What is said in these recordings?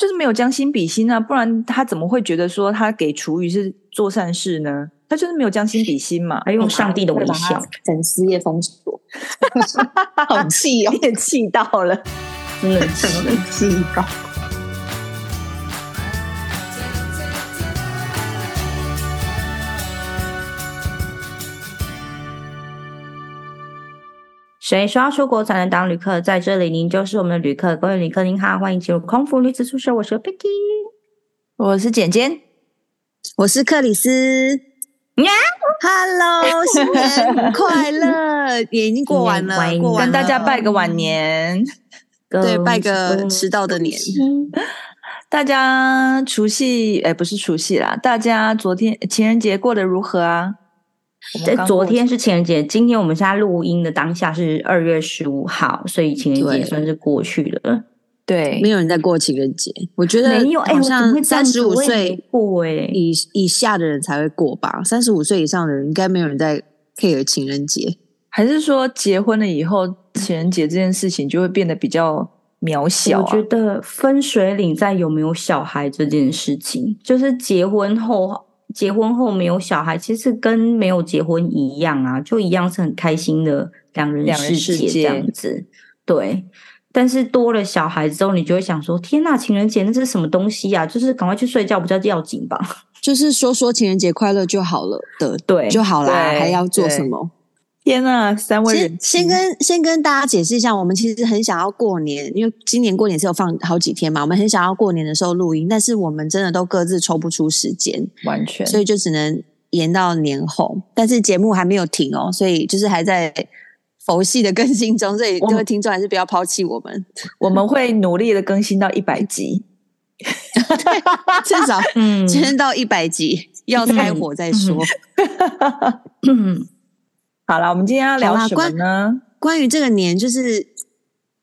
就是没有将心比心啊，不然他怎么会觉得说他给厨余是做善事呢？他就是没有将心比心嘛，还用上帝的微笑，粉丝页封锁，好气哦，也气到了，真的气气到。谁说要出国才能当旅客？在这里，您就是我们的旅客。各位旅客，您好，欢迎进入空服女子宿舍。我是 Picky，我是简简，我是克里斯。Hello，新年快乐！也已经过完了，过完了，跟大家拜个晚年，对，拜个迟到的年。大家除夕，哎，不是除夕啦，大家昨天情人节过得如何啊？在昨天是情人节，今天我们现在录音的当下是二月十五号，所以情人节算是过去了。对，没有人在过情人节，我觉得没有。好像三十五岁过哎，以以下的人才会过吧。三十五岁以上的人应该没有人在 care 情人节，还是说结婚了以后情人节这件事情就会变得比较渺小啊？我觉得分水岭在有没有小孩这件事情，就是结婚后。结婚后没有小孩，其实跟没有结婚一样啊，就一样是很开心的两人世界这样子。对，但是多了小孩之后，你就会想说：天呐，情人节那是什么东西呀？就是赶快去睡觉比较要紧吧。就是说说情人节快乐就好了的，对，就好啦，还要做什么？天呐，三位人先，先跟先跟大家解释一下，我们其实很想要过年，因为今年过年是有放好几天嘛，我们很想要过年的时候录音，但是我们真的都各自抽不出时间，完全，所以就只能延到年后。但是节目还没有停哦，所以就是还在佛系的更新中，所以各位听众还是不要抛弃我们，我们会努力的更新到一百集，至少嗯，先到一百集，要开火再说。嗯好了，我们今天要聊什么呢？关于这个年，就是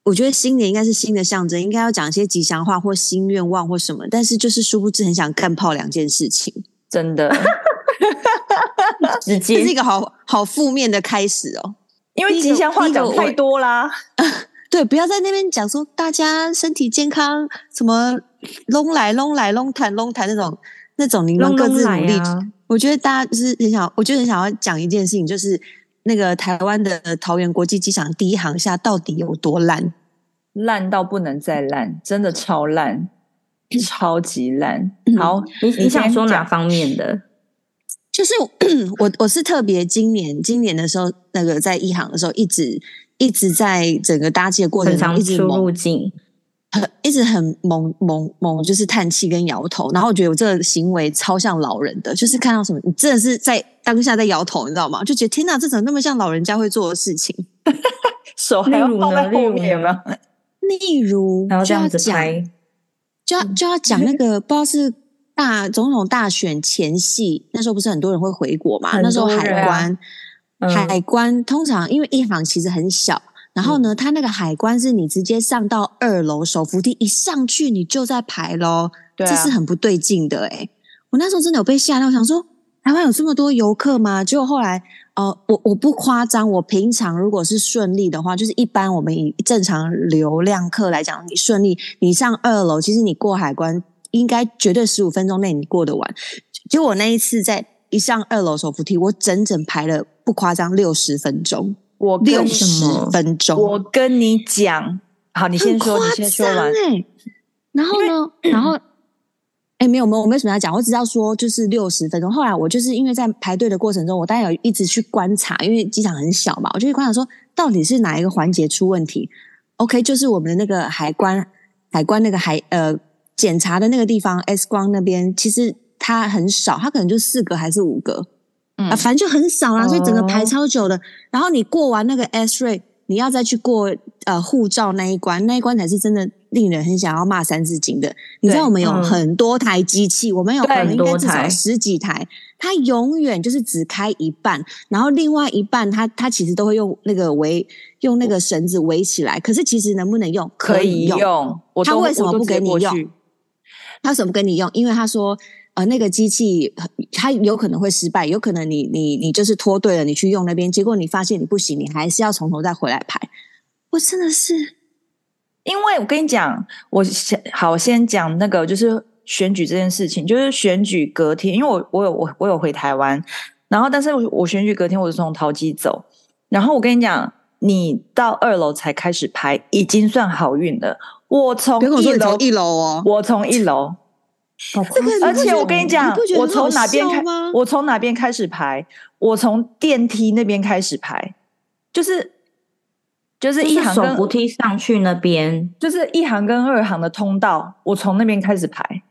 我觉得新年应该是新的象征，应该要讲一些吉祥话或新愿望或什么。但是就是殊不知很想干泡两件事情，真的，直接这是一个好好负面的开始哦。因为吉祥话讲太多啦，对，不要在那边讲说大家身体健康，什么隆来隆来隆谈隆谈那种那种，你们各自努力。啊、我觉得大家就是很想，我就很想要讲一件事情，就是。那个台湾的桃园国际机场第一航厦到底有多烂？烂到不能再烂，真的超烂，超级烂。好，你你想说哪方面的？就是我我是特别今年今年的时候，那个在一航的时候，一直一直在整个搭机的过程中一直出入境。一直很猛猛猛，就是叹气跟摇头，然后我觉得我这个行为超像老人的，就是看到什么，你真的是在当下在摇头，你知道吗？就觉得天哪，这怎么那么像老人家会做的事情？手还要放在后面吗？例如，然后这样子拍，就要就要讲那个，不知道是大总统大选前夕，那时候不是很多人会回国嘛？那时候海关，嗯、海关通常因为一行其实很小。然后呢，它那个海关是你直接上到二楼手扶梯一上去，你就在排咯。对啊，这是很不对劲的诶。我那时候真的有被吓到，我想说台湾有这么多游客吗？结果后来，呃，我我不夸张，我平常如果是顺利的话，就是一般我们以正常流量客来讲，你顺利你上二楼，其实你过海关应该绝对十五分钟内你过得完。结果我那一次在一上二楼手扶梯，我整整排了不夸张六十分钟。我六十分钟，我跟你讲，好，你先说，你先说完。然后呢，然后，哎、欸，没有没有，我没什么要讲，我只要说就是六十分钟。后来我就是因为在排队的过程中，我当然有一直去观察，因为机场很小嘛，我就去观察说到底是哪一个环节出问题。OK，就是我们的那个海关，海关那个海呃检查的那个地方，X 光那边其实它很少，它可能就四个还是五个。啊，反正就很少啦，所以整个排超久的。哦、然后你过完那个 S ray，你要再去过呃护照那一关，那一关才是真的令人很想要骂三字经的。你知道我们有很多台机器，嗯、我们有可能应该至少十几台，它永远就是只开一半，然后另外一半它它其实都会用那个围用那个绳子围起来。可是其实能不能用？可以用。他为什么不给你用？他为什么不跟你用？因为他说。呃，那个机器它有可能会失败，有可能你你你就是拖对了，你去用那边，结果你发现你不行，你还是要从头再回来排。我真的是因为我跟你讲，我先好我先讲那个就是选举这件事情，就是选举隔天，因为我我有我我有回台湾，然后但是我我选举隔天我是从桃机走，然后我跟你讲，你到二楼才开始排，已经算好运了。我从一楼一楼哦，我从一楼，这个而且我跟你讲，我从哪边开，我从哪边开始排，我从电梯那边开始排，就是。就是一行跟扶梯上去那边，就是一行跟二行的通道，我从那边开始排。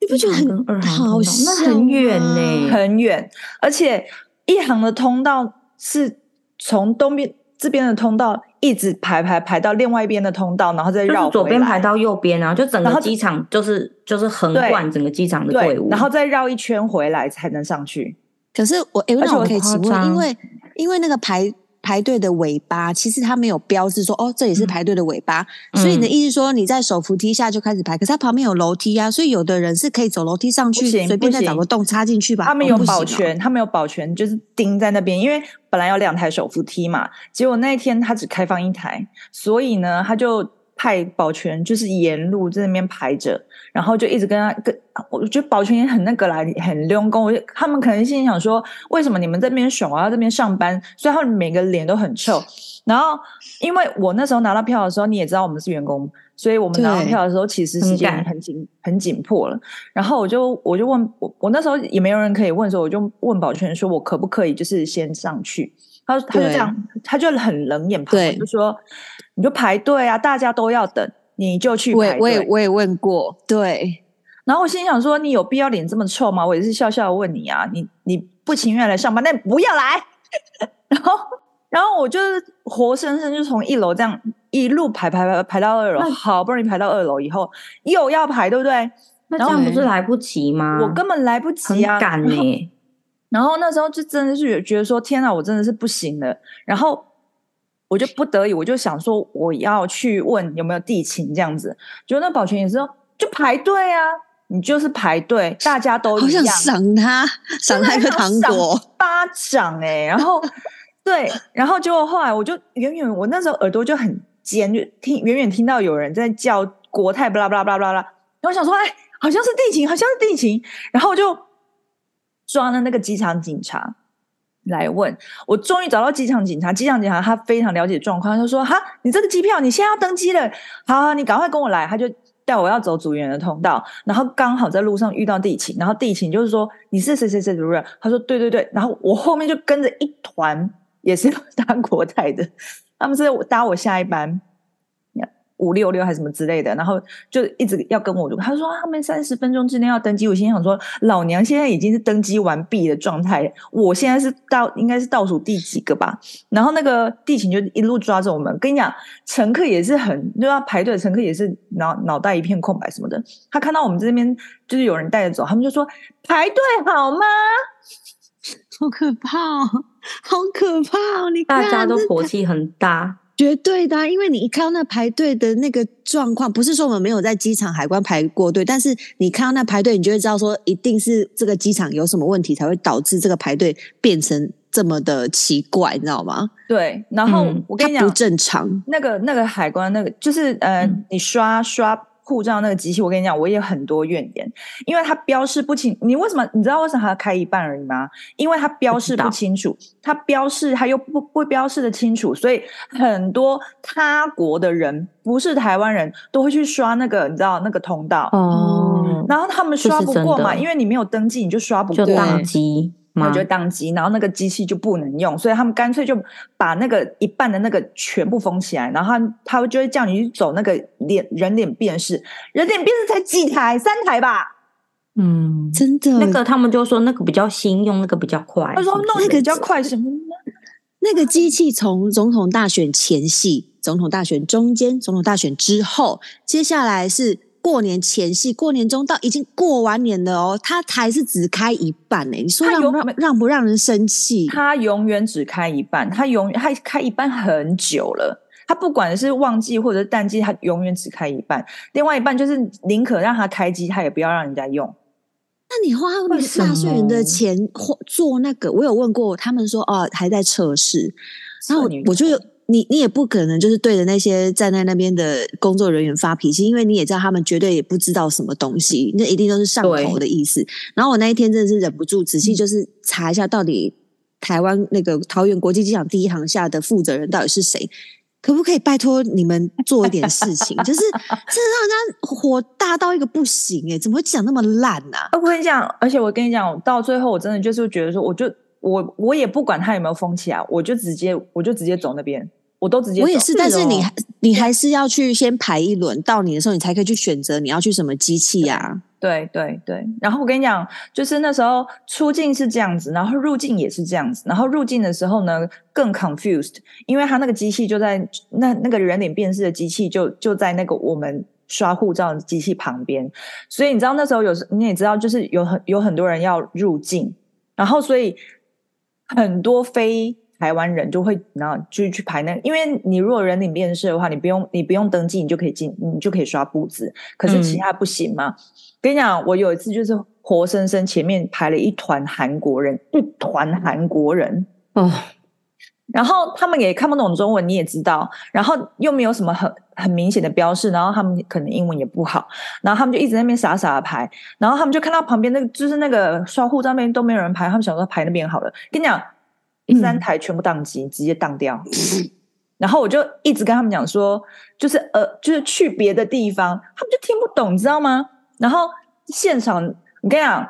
你不觉得很二行好那很远呢、欸，很远。而且一行的通道是从东边这边的通道一直排排排到另外一边的通道，然后再绕、就是、左边排到右边啊，就整个机场就是就是横贯整个机场的队伍，然后再绕一圈回来才能上去。可是我哎，那我可以请问，因为因为那个排。排队的尾巴其实它没有标志说哦，这里是排队的尾巴，嗯、所以你的意思说你在手扶梯下就开始排，可是它旁边有楼梯啊，所以有的人是可以走楼梯上去，随便再找个洞插进去吧。他们有保全，哦、他们有保全，就是钉在那边，因为本来有两台手扶梯嘛，结果那一天他只开放一台，所以呢，他就。派保全就是沿路在那边排着，然后就一直跟他跟，我觉得保全也很那个啦，很用功。我就他们可能心里想说，为什么你们这边爽，我要这边上班？所以他们每个脸都很臭。然后因为我那时候拿到票的时候，你也知道我们是员工，所以我们拿到票的时候其实时间很紧很紧迫了。然后我就我就问我我那时候也没有人可以问，所以我就问保全说，我可不可以就是先上去？他他就这样，他就很冷眼旁观，就说。你就排队啊，大家都要等，你就去排队。我也我也问过，对。然后我心想说，你有必要脸这么臭吗？我也是笑笑问你啊，你你不情愿来上班，那你不要来。然后然后我就是活生生就从一楼这样一路排排排排到二楼，好不容易排到二楼以后又要排，对不对？那这样不是来不及吗？我根本来不及啊，赶你。然后那时候就真的是觉得说，天哪，我真的是不行了。然后。我就不得已，我就想说我要去问有没有地勤这样子。结果那保全也是说，就排队啊，你就是排队，大家都一样。好想赏他，赏他一个糖果，巴掌哎、欸！然后 对，然后结果后来我就远远，我那时候耳朵就很尖，就听远远听到有人在叫国泰，巴拉巴拉巴拉巴拉。然后我想说，哎，好像是地勤，好像是地勤。然后我就抓了那个机场警察。来问我，终于找到机场警察。机场警察他非常了解状况，他说：“哈，你这个机票你现在要登机了，好，好，你赶快跟我来。”他就带我要走组员的通道，然后刚好在路上遇到地勤，然后地勤就是说：“你是谁谁谁主任？”他说：“对对对。”然后我后面就跟着一团也是 搭国泰的，他们是搭我下一班。五六六还是什么之类的，然后就一直要跟我，他说他们三十分钟之内要登机。我心想说，老娘现在已经是登机完毕的状态，我现在是倒应该是倒数第几个吧。然后那个地勤就一路抓着我们，跟你讲，乘客也是很就要排队，乘客也是脑脑袋一片空白什么的。他看到我们这边就是有人带着走，他们就说排队好吗？好可怕哦，好可怕哦！你看大家都火气很大。绝对的啊，因为你一看到那排队的那个状况，不是说我们没有在机场海关排过队，但是你看到那排队，你就会知道说，一定是这个机场有什么问题，才会导致这个排队变成这么的奇怪，你知道吗？对，然后我跟你讲，嗯，不正常。那个那个海关那个，就是呃，嗯，你刷刷。护照那个机器，我跟你讲，我也很多怨言，因为它标示不清。你为什么？你知道为什么还要开一半而已吗？因为它标示不清楚，它标示它又不不标示的清楚，所以很多他国的人不是台湾人都会去刷那个，你知道那个通道哦。然后他们刷不过嘛，因为你没有登记，你就刷不过，就当机。我觉得当机，然后那个机器就不能用，所以他们干脆就把那个一半的那个全部封起来，然后他他就会叫你去走那个脸人脸辨识，人脸辨识才几台，三台吧？嗯，真的，那个他们就说那个比较新，用那个比较快。他说弄那个比较快什么？那个机器从总统大选前夕、总统大选中间、总统大选之后，接下来是。过年前夕，过年中到已经过完年了哦，他还是只开一半呢。你说让不让让不让人生气？他永远只开一半，他永远他开一半很久了。他不管是旺季或者是淡季，他永远只开一半。另外一半就是宁可让他开机，他也不要让人家用。那你花纳税人的钱做那个，我有问过他们说哦，还在测试。然后我就你你也不可能就是对着那些站在那边的工作人员发脾气，因为你也知道他们绝对也不知道什么东西，那一定都是上头的意思。然后我那一天真的是忍不住仔细就是查一下，到底台湾那个桃园国际机场第一航厦的负责人到底是谁？可不可以拜托你们做一点事情？就是真的让人家火大到一个不行诶、欸、怎么会讲那么烂呢、啊？我跟你讲，而且我跟你讲，到最后我真的就是觉得说，我就我我也不管他有没有封起来，我就直接我就直接走那边。我都直接，我也是，但是你你还是要去先排一轮，到你的时候你才可以去选择你要去什么机器呀、啊？对对对。然后我跟你讲，就是那时候出境是这样子，然后入境也是这样子。然后入境的时候呢，更 confused，因为他那个机器就在那那个人脸辨识的机器就就在那个我们刷护照的机器旁边，所以你知道那时候有时你也知道，就是有很有很多人要入境，然后所以很多非。台湾人就会然后就去排那个，因为你如果人脸辨识的话，你不用你不用登记，你就可以进，你就可以刷步子。可是其他不行吗？嗯、跟你讲，我有一次就是活生生前面排了一团韩国人，一团韩国人哦，然后他们也看不懂中文，你也知道，然后又没有什么很很明显的标示，然后他们可能英文也不好，然后他们就一直在那边傻傻的排，然后他们就看到旁边那个就是那个刷护照那边都没有人排，他们想说排那边好了。跟你讲。第三台全部宕机，嗯、直接宕掉。然后我就一直跟他们讲说，就是呃，就是去别的地方，他们就听不懂，你知道吗？然后现场，我跟你讲，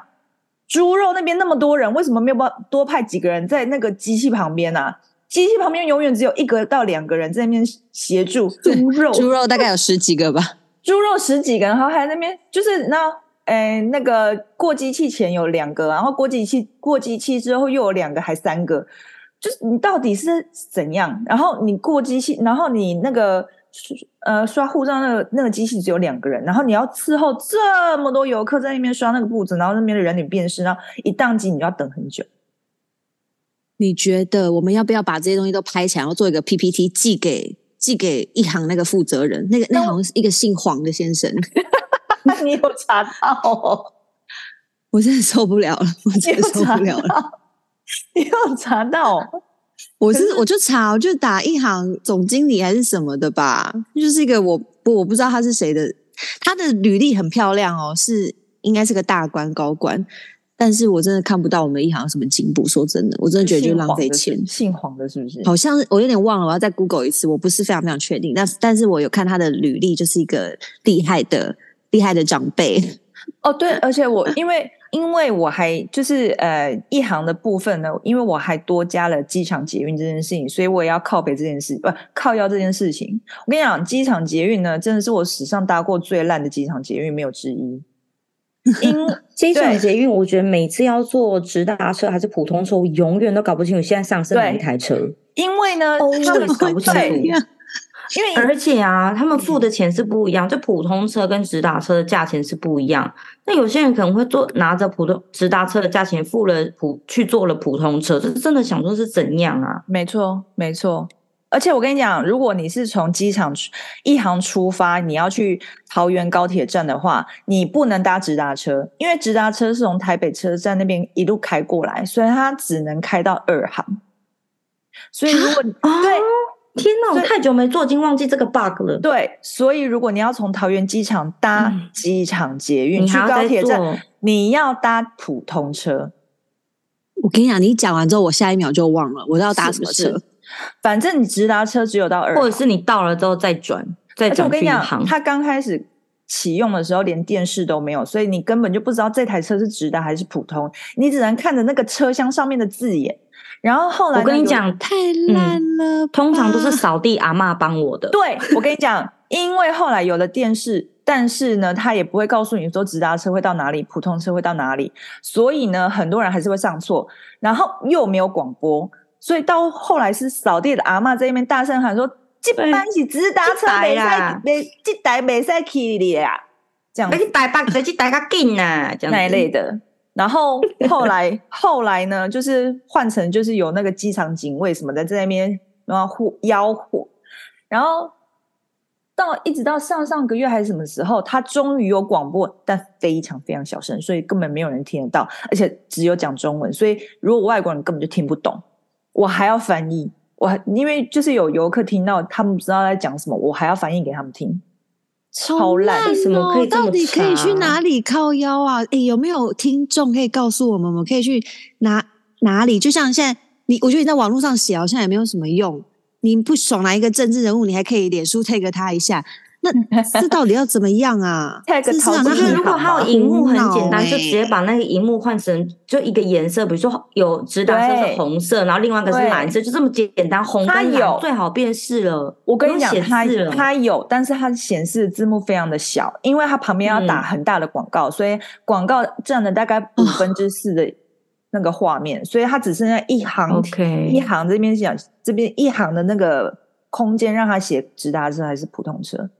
猪肉那边那么多人，为什么没有办多派几个人在那个机器旁边啊？机器旁边永远只有一个到两个人在那边协助猪肉，猪肉大概有十几个吧，猪肉十几个，然后还在那边就是那。哎，那个过机器前有两个，然后过机器过机器之后又有两个，还三个，就是你到底是怎样？然后你过机器，然后你那个呃刷护照那个那个机器只有两个人，然后你要伺候这么多游客在那边刷那个步子，然后那边的人脸辨识，然后一宕机你就要等很久。你觉得我们要不要把这些东西都拍起来，然后做一个 PPT 寄给寄给一行那个负责人？那个那好像是一个姓黄的先生。你有查到哦？我真的受不了了，我真的受不了了。你有查到？我是我就查，我就打一行总经理还是什么的吧，就是一个我不我不知道他是谁的，他的履历很漂亮哦，是应该是个大官高官，但是我真的看不到我们一行有什么进步。说真的，我真的觉得就浪费钱。姓黄的是不是？好像我有点忘了，我要再 Google 一次，我不是非常非常确定。但但是我有看他的履历，就是一个厉害的。厉害的长辈哦，对，而且我因为因为我还就是呃一行的部分呢，因为我还多加了机场捷运这件事情，所以我也要靠北这件事，不靠腰这件事情。我跟你讲，机场捷运呢，真的是我史上搭过最烂的机场捷运，没有之一。因 机场捷运，我觉得每次要坐直达车还是普通车，我永远都搞不清楚现在上是哪一台车。因为呢，哦、他们搞不清楚。因为而且啊，他们付的钱是不一样，就普通车跟直达车的价钱是不一样。那有些人可能会坐拿着普通直达车的价钱付了普去坐了普通车，这是真的想说是怎样啊？没错，没错。而且我跟你讲，如果你是从机场一航出发，你要去桃园高铁站的话，你不能搭直达车，因为直达车是从台北车站那边一路开过来，所以它只能开到二航。所以如果你对。天哪，我太久没坐，已经忘记这个 bug 了。对，所以如果你要从桃园机场搭机场捷运去高铁站，你要搭普通车。我跟你讲，你讲完之后，我下一秒就忘了我要搭什么车。反正你直达车只有到二，或者是你到了之后再转再转。我跟你讲，它刚开始启用的时候连电视都没有，所以你根本就不知道这台车是直达还是普通，你只能看着那个车厢上面的字眼。然后后来、那个，我跟你讲，太烂了、嗯。通常都是扫地阿嬷帮我的。对，我跟你讲，因为后来有了电视，但是呢，他也不会告诉你说直达车会到哪里，普通车会到哪里，所以呢，很多人还是会上错。然后又没有广播，所以到后来是扫地的阿嬷在那边大声喊说：“这班是直达车，没赛，没这台没赛去的呀。”这样，这台北，这台较近呐，这样那一类的。然后后来 后来呢，就是换成就是有那个机场警卫什么的在那边然后呼吆喝，然后到一直到上上个月还是什么时候，他终于有广播，但非常非常小声，所以根本没有人听得到，而且只有讲中文，所以如果外国人根本就听不懂，我还要翻译，我因为就是有游客听到他们不知道在讲什么，我还要翻译给他们听，超烂，为什么可以这么到底可以去哪里靠腰啊？诶，有没有听众可以告诉我们，我们可以去哪哪里？就像现在，你我觉得你在网络上写好像也没有什么用。你不爽哪一个政治人物，你还可以脸书 take 他一下。那这到底要怎么样啊？太个讨我觉得如果它有荧幕很简单，欸就直接把那个荧幕换成就一个颜色，比如说有直达车是红色，然后另外一个是蓝色，就这么简单，红跟蓝最好辨识了。我跟你讲，它它它有，但是它显示字幕非常的小，因为它旁边要打很大的广告，嗯、所以广告占了大概五分之四的那个画面，所以它只剩下一行.一行这边讲这边一行的那个空间，让它写直达车还是普通车。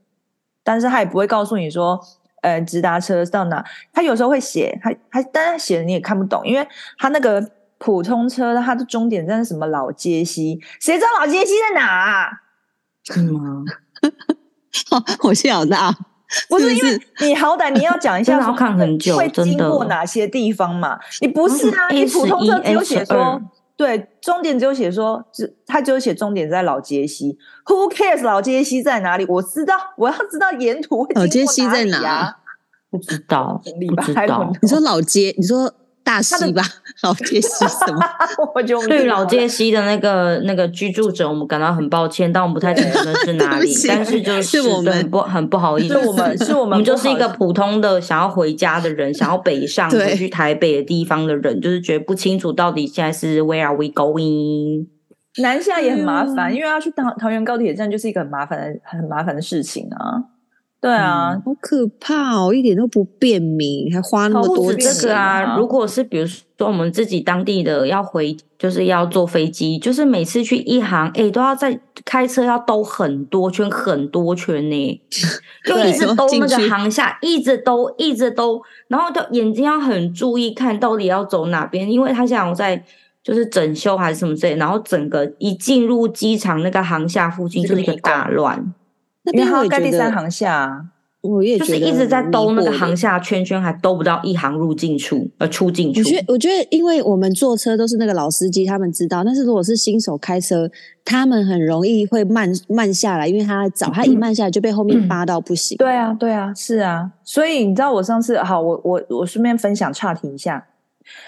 但是他也不会告诉你说，呃，直达车到哪？他有时候会写，他他，但是他写的你也看不懂，因为他那个普通车，它的终点站是什么老街西？谁知道老街西在哪啊？是吗？我气好大，不是因为你好歹你要讲一下，要看很久，会经过哪些地方嘛？你不是啊？你普通车只有写说。对，终点只有写说，只他只有写终点在老街西。Who cares 老街西在哪里？我知道，我要知道沿途。老街西在哪？不知道，不知道。你说老街，你说。大溪吧，老街西什么？我就对老街西的那个那个居住者，我们感到很抱歉，但我们不太清楚那是哪里。但是就是我们不很不好意思，是我们是我们，我们就是一个普通的想要回家的人，想要北上回去台北的地方的人，就是觉得不清楚到底现在是 Where are we going？南下也很麻烦，因为要去桃桃园高铁站就是一个很麻烦的很麻烦的事情啊。对啊、嗯，好可怕哦，一点都不便民，还花那么多钱。这个啊，如果是比如说我们自己当地的要回，就是要坐飞机，就是每次去一航，哎，都要在开车要兜很多圈，很多圈呢，就一直兜那个航下，一直兜，一直兜，然后就眼睛要很注意看到底要走哪边，因为他想在就是整修还是什么之类，然后整个一进入机场那个航厦附近就是一个大乱。因为他要盖第三行下、啊，我也就是一直在兜那个航下圈圈，还兜不到一行入境处呃出境处。我觉得，我觉得，因为我们坐车都是那个老司机，他们知道。但是如果是新手开车，他们很容易会慢慢下来，因为他早，他一慢下来就被后面扒到不行。对啊，对啊，是啊。所以你知道，我上次好，我我我顺便分享岔题一下，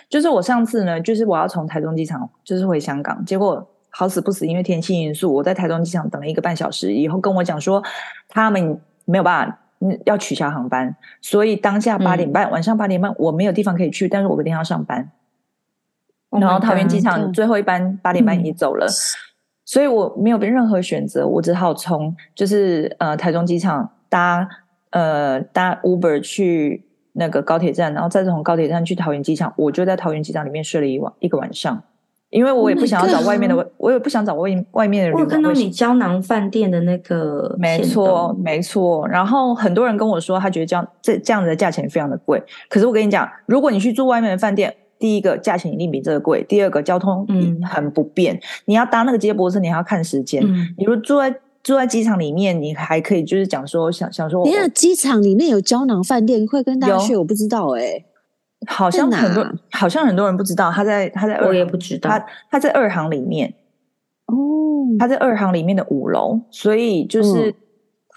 就是我上次呢，就是我要从台中机场就是回香港，结果。好死不死，因为天气因素，我在台中机场等了一个半小时，以后跟我讲说他们没有办法，嗯，要取消航班，所以当下八点半，嗯、晚上八点半我没有地方可以去，但是我一定要上班。然后桃园机场最后一班八点半也走了，嗯，所以我没有任何选择，我只好从就是呃台中机场搭呃搭 Uber 去那个高铁站，然后再从高铁站去桃园机场，我就在桃园机场里面睡了一晚一个晚上。因为我也不想要找外面的，oh、我也不想找外外面的人。我看到你胶囊饭店的那个，没错没错。然后很多人跟我说，他觉得这样这这样子的价钱非常的贵。可是我跟你讲，如果你去住外面的饭店，第一个价钱一定比这个贵，第二个交通嗯很不便。嗯、你要搭那个接驳车，你还要看时间。嗯、你如果住在住在机场里面，你还可以就是讲说想想说，你看机场里面有胶囊饭店，会跟大家去？我不知道哎、欸。好像很多，好像很多人不知道，他在他在二，我也不知道，他他在二行里面哦，他在二行里面的五楼，所以就是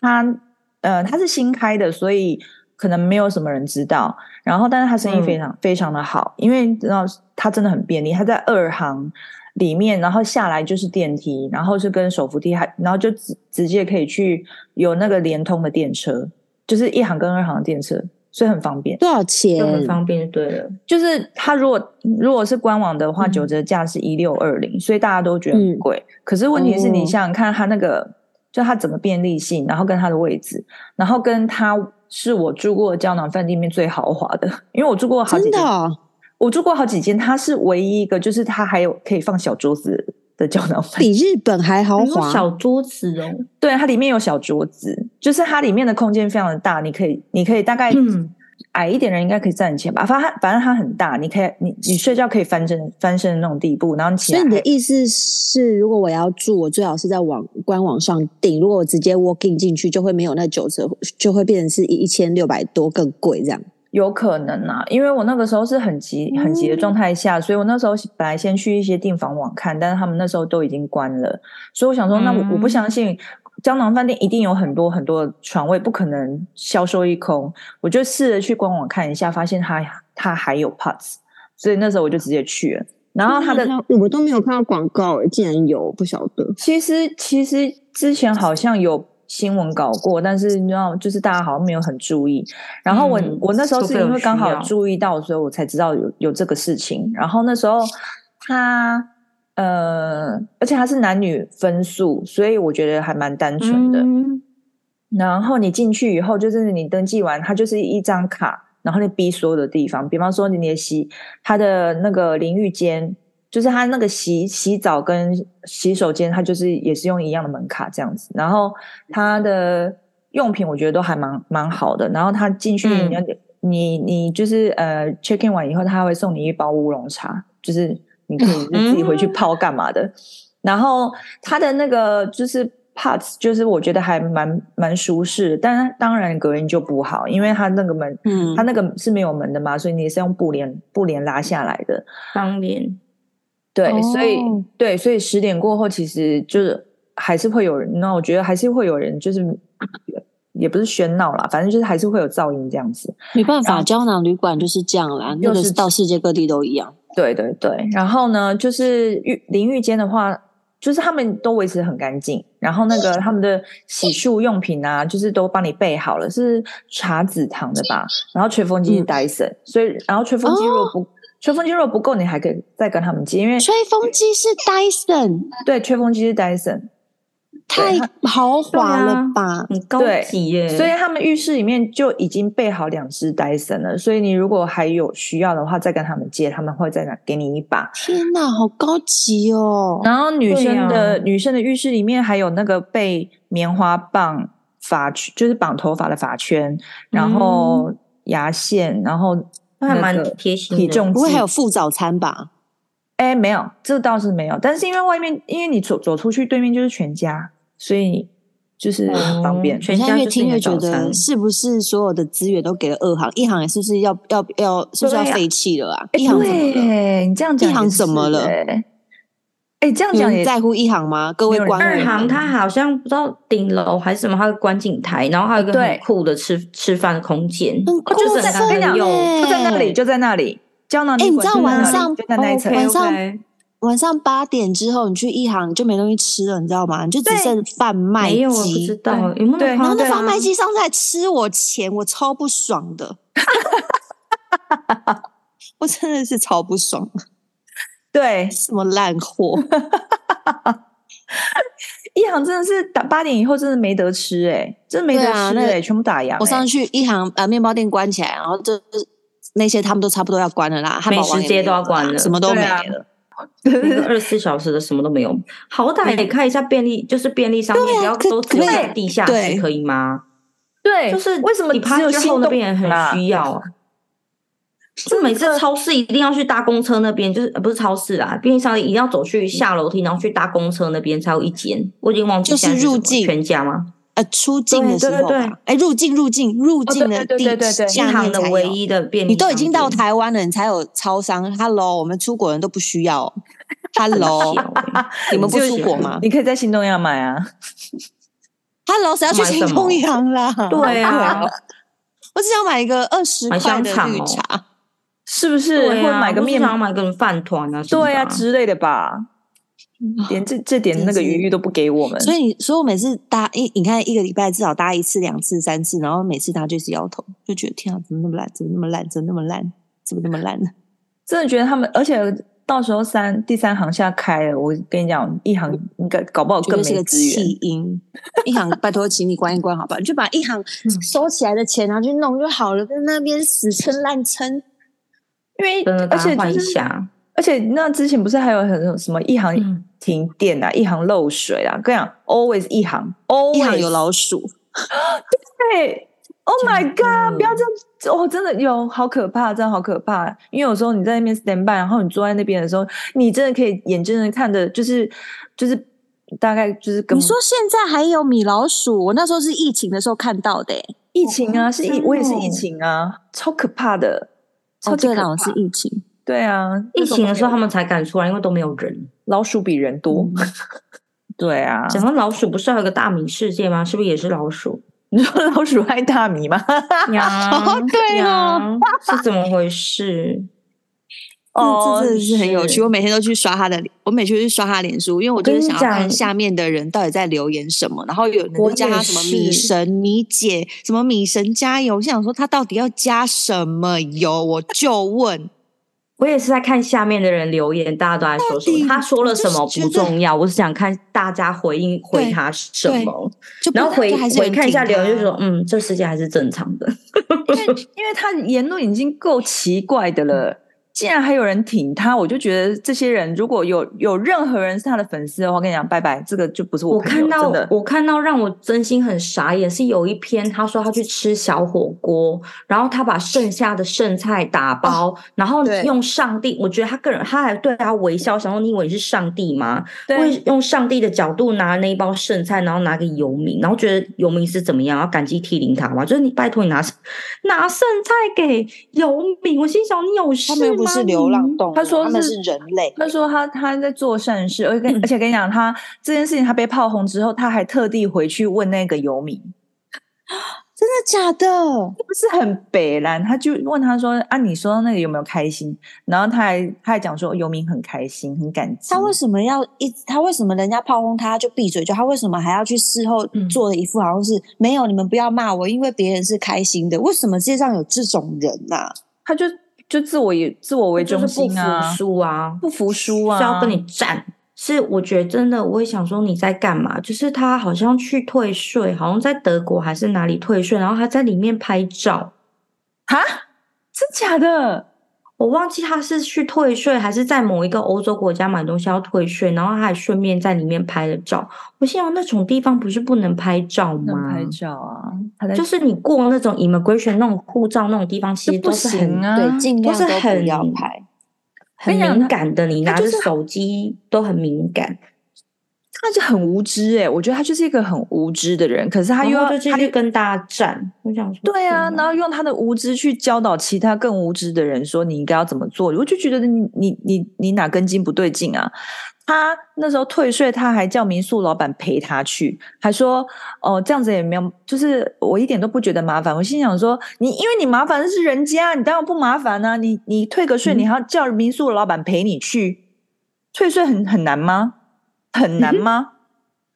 他、嗯、呃他是新开的，所以可能没有什么人知道。然后，但是他生意非常、嗯、非常的好，因为知道他真的很便利。他在二行里面，然后下来就是电梯，然后是跟手扶梯，还然后就直直接可以去有那个连通的电车，就是一行跟二行的电车。所以很方便，多少钱？很方便，对了，就是它如果如果是官网的话，九折价是一六二零，所以大家都觉得很贵。嗯、可是问题是你想想看，它那个、嗯、就它整个便利性，然后跟它的位置，然后跟它是我住过的胶囊饭店里面最豪华的，因为我住过好几间，真的哦、我住过好几间，它是唯一一个，就是它还有可以放小桌子的胶囊饭，比日本还豪华，小桌子哦，对，它里面有小桌子。就是它里面的空间非常的大，你可以，你可以大概矮一点的人应该可以站起来吧。反正它，反正它很大，你可以，你你睡觉可以翻身翻身的那种地步，然后起来。所以你的意思是，如果我要住，我最好是在网官网上订。如果我直接 walking 进去，就会没有那九折，就会变成是一一千六百多更贵这样。有可能啊，因为我那个时候是很急很急的状态下，嗯、所以我那时候本来先去一些订房网看，但是他们那时候都已经关了，所以我想说，那我我不相信胶囊饭店一定有很多很多床位，不可能销售一空。我就试着去官网看一下，发现它它还有 pots，所以那时候我就直接去了。然后它的我都没有看到广告，竟然有，不晓得。其实其实之前好像有。新闻搞过，但是你知道，就是大家好像没有很注意。然后我、嗯、我那时候是因为刚好注意到，所以我才知道有有这个事情。然后那时候他呃，而且他是男女分宿，所以我觉得还蛮单纯的。嗯、然后你进去以后，就是你登记完，它就是一张卡，然后你逼所有的地方，比方说你的洗他的那个淋浴间。就是他那个洗洗澡跟洗手间，他就是也是用一样的门卡这样子。然后他的用品我觉得都还蛮蛮好的。然后他进去，你、嗯、你你就是呃 check in 完以后，他会送你一包乌龙茶，就是你可以 自己回去泡干嘛的。嗯、然后他的那个就是 Parts 就是我觉得还蛮蛮舒适。但是当然隔音就不好，因为他那个门，嗯，他那个是没有门的嘛，所以你是用布帘布帘拉下来的窗帘。对，所以、oh. 对，所以十点过后，其实就是还是会有人。那我觉得还是会有人，就是也不是喧闹啦，反正就是还是会有噪音这样子。没办法，胶囊旅馆就是这样啦，那个到世界各地都一样。对对对，然后呢，就是浴淋浴间的话，就是他们都维持得很干净。然后那个他们的洗漱用品啊，就是都帮你备好了，是茶籽糖的吧？然后吹风机是 Dyson，、嗯、所以然后吹风机如果不。Oh. 吹风机如果不够，你还可以再跟他们借，因为吹风机是 Dyson，对，吹风机是 Dyson，太豪华了吧，啊、很高级耶。所以他们浴室里面就已经备好两只 Dyson 了，所以你如果还有需要的话，再跟他们借，他们会再拿给你一把。天哪，好高级哦！然后女生的、啊、女生的浴室里面还有那个备棉花棒、发圈，就是绑头发的发圈，然后牙线，然后。还蛮贴心的，体重不会还有附早餐吧？哎，没有，这倒是没有。但是因为外面，因为你走走出去，对面就是全家，所以就是很方便。嗯、全家越听越觉得，是不是所有的资源都给了二行？一行也是不是要要要，是不是要废弃了啊？一行怎么了？你这样讲，一行怎么了？哎，这样讲也在乎一航吗？各位观众，二航他好像不知道顶楼还是什么，他有观景台，然后还有一个很酷的吃吃饭的空间，就是在那里，就在那里，就在那里。胶囊，哎，你知道晚上晚上晚上八点之后，你去一航就没东西吃了，你知道吗？你就只剩贩卖机。我不知道，有没有？然后那贩卖机上次还吃我钱，我超不爽的。我真的是超不爽。对，什么烂货！一航真的是打八点以后真的没得吃哎、欸，真的没得吃哎、欸，啊、全部打烊、欸。我上次去一航呃面包店关起来，然后就那些他们都差不多要关了啦，美食街都要关了，什么都没了。二十四小时的什么都没有，好歹也开一下便利，就是便利商店，不要都只在地下室，可以吗？对，就是为什么你只有新那边很需要啊？就每次超市一定要去搭公车那边，就是不是超市啊，便利商店一定要走去下楼梯，然后去搭公车那边才有一间。我已经忘记就是入境全家吗？呃，出境的时候吧。哎，入境入境入境的地下面的唯一的便利，你都已经到台湾了，你才有超商。Hello，我们出国人都不需要。Hello，你们不出国吗？你可以在新东阳买啊。Hello，谁要去新东阳啦？对啊，我只想买一个二十块的绿茶。是不是？或者买个面包，买个饭团啊，对啊之类的吧。连这这点那个余裕都不给我们，所以所以我每次搭一，你看一个礼拜至少搭一次、两次、三次，然后每次搭就是摇头，就觉得天啊，怎么那么烂？怎么那么烂？怎么那么烂？怎么那么烂呢？真的觉得他们，而且到时候三第三行下开了，我跟你讲，一行应该搞不好更没资源。音一行拜托，请你关一关好吧？你就把一行收起来的钱拿去弄就好了，在那边死撑烂撑。因为而且就是，而且那之前不是还有很什么一行停电啊，一行漏水啊，跟你讲 always 一行，always 一航有老鼠，对，Oh my God，不要这样，哦，真的有好可怕，真的好可怕。因为有时候你在那边 stand by，然后你坐在那边的时候，你真的可以眼睁睁看着，就是就是大概就是，你说现在还有米老鼠，我那时候是疫情的时候看到的，疫情啊，是疫，我也是疫情啊，超可怕的，超级可怕，哦、是疫情。对啊，疫情的时候他们才敢出来，因为都没有人，老鼠比人多。嗯、对啊，讲到老鼠，不是还有个大米世界吗？是不是也是老鼠？你说老鼠爱大米吗？哦，对哦，是怎么回事？哦，这真的是很有趣。我每天都去刷他的，我每天都去刷他脸书，因为我就是想要看下面的人到底在留言什么。然后有人就加他什么米神、米姐，什么米神加油。我想说他到底要加什么油？我就问。我也是在看下面的人留言，大家都在说什么？他说了什么不重要，我是想看大家回应回他什么。然后回回看一下留言，就说嗯，这世界还是正常的。因为因为他言论已经够奇怪的了。既然还有人挺他，我就觉得这些人如果有有任何人是他的粉丝的话，我跟你讲，拜拜，这个就不是我。我看到我看到让我真心很傻眼，是有一篇他说他去吃小火锅，然后他把剩下的剩菜打包，哦、然后用上帝，我觉得他个人他还对他微笑，想说你以为你是上帝吗？会，用上帝的角度拿那一包剩菜，然后拿给游民，然后觉得游民是怎么样，要感激涕零他嘛？就是你拜托你拿拿剩菜给游民，我心想你有事吗？不是流浪动物，他说他们是人类。他说他他在做善事，而且跟而且跟你讲，他这件事情他被炮轰之后，他还特地回去问那个游民，真的假的？不是很北兰，他就问他说啊，你说那个有没有开心？然后他还他还讲说游民很开心，很感激。他为什么要一？他为什么人家炮轰他就闭嘴？就他为什么还要去事后做的一副好像是、嗯、没有？你们不要骂我，因为别人是开心的。为什么世界上有这种人呐、啊？他就。就自我以自我为中心啊，不服输啊，不服输啊，是要跟你战。是我觉得真的，我也想说你在干嘛？就是他好像去退税，好像在德国还是哪里退税，然后他在里面拍照。哈？真假的？我忘记他是去退税，还是在某一个欧洲国家买东西要退税，然后他还顺便在里面拍了照。我心想，那种地方不是不能拍照吗？能拍照啊，就是你过那种 immigration 那种护照那种地方，其实都是很啊，对，尽量都不要拍，很敏感的。你拿着手机都很敏感。他就很无知哎、欸，我觉得他就是一个很无知的人，可是他又要他就跟大家战，我想说对啊，然后用他的无知去教导其他更无知的人，说你应该要怎么做，我就觉得你你你你哪根筋不对劲啊？他那时候退税，他还叫民宿老板陪他去，还说哦这样子也没有，就是我一点都不觉得麻烦。我心想说，你因为你麻烦的是人家，你当然不麻烦呢、啊。你你退个税，你还要叫民宿老板陪你去、嗯、退税很很难吗？很难吗？嗯、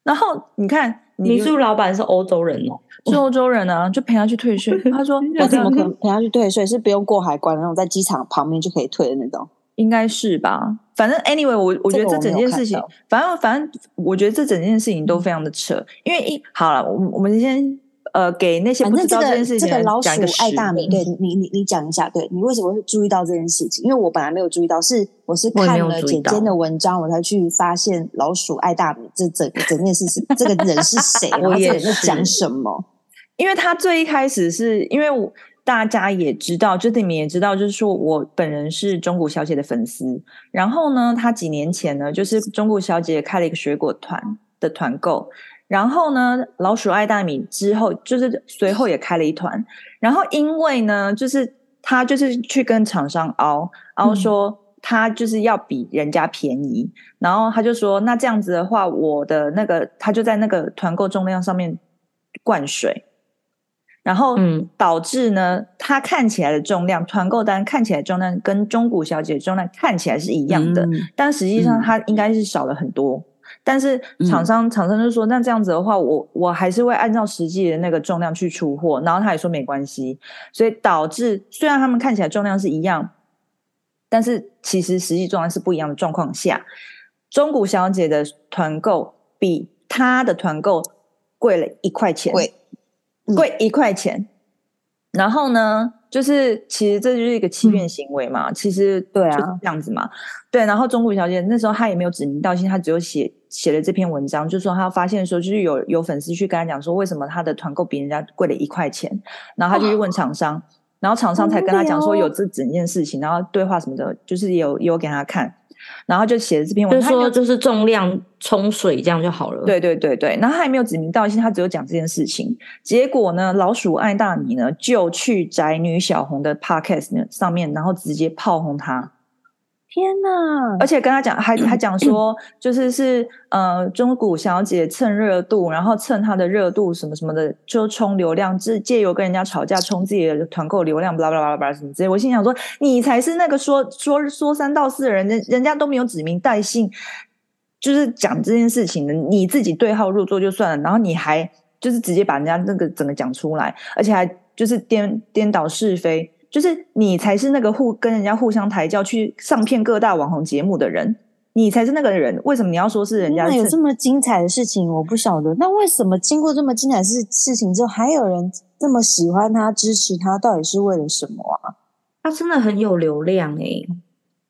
然后你看，民宿老板是欧洲人哦，是欧洲人啊，就陪他去退税。他说：“我怎么可能陪他去退税？是不用过海关的那种，在机场旁边就可以退的那种，应该是吧？反正 anyway，我我觉得这整件事情，反正反正我觉得这整件事情都非常的扯。嗯、因为一好了，我们我们先。”呃，给那些不知道这件事情这个老鼠爱大米，对你，你，你讲一下，对你为什么会注意到这件事情？因为我本来没有注意到，是我是看了简简的文章，我才去发现老鼠爱大米这整整件事情，这个人是谁？我也在讲什么？因为他最一开始是因为我大家也知道，就你们也知道，就是说我本人是中古小姐的粉丝。然后呢，他几年前呢，就是中古小姐开了一个水果团的团购。然后呢，老鼠爱大米之后，就是随后也开了一团。然后因为呢，就是他就是去跟厂商凹凹说，他就是要比人家便宜。嗯、然后他就说，那这样子的话，我的那个他就在那个团购重量上面灌水，然后嗯，导致呢，他看起来的重量，团购单看起来重量跟中古小姐重量看起来是一样的，嗯、但实际上它应该是少了很多。但是厂商厂、嗯、商就说，那这样子的话，我我还是会按照实际的那个重量去出货。然后他也说没关系，所以导致虽然他们看起来重量是一样，但是其实实际重量是不一样的状况下，中古小姐的团购比她的团购贵了一块钱，贵贵一块钱。然后呢，就是其实这就是一个欺骗行为嘛。嗯、其实对啊，这样子嘛，对。然后钟古小姐那时候她也没有指名道姓，她只有写。写了这篇文章，就说她发现说，就是有有粉丝去跟她讲说，为什么她的团购比人家贵了一块钱，然后她就去问厂商，哦、然后厂商才跟她讲说有这整件事情，然后对话什么的，就是有有给她看，然后就写了这篇文，就说就是重量冲水这样就好了。对对对对，然后他也没有指名道姓，他只有讲这件事情。结果呢，老鼠爱大米呢就去宅女小红的 podcast 上面，然后直接炮轰他。天呐！而且跟他讲，还还讲说，就是是呃，中古小姐蹭热度，然后蹭她的热度什么什么的，就冲流量，借借由跟人家吵架冲自己的团购流量，巴拉巴拉巴拉什么之类。我心想说，你才是那个说说说三道四的人，人人家都没有指名带姓，就是讲这件事情的，你自己对号入座就算了，然后你还就是直接把人家那个整个讲出来，而且还就是颠颠倒是非。就是你才是那个互跟人家互相抬轿去上骗各大网红节目的人，你才是那个人。为什么你要说是人家？有这么精彩的事情，我不晓得。那为什么经过这么精彩的事事情之后，还有人这么喜欢他、支持他？到底是为了什么啊？他真的很有流量诶、欸。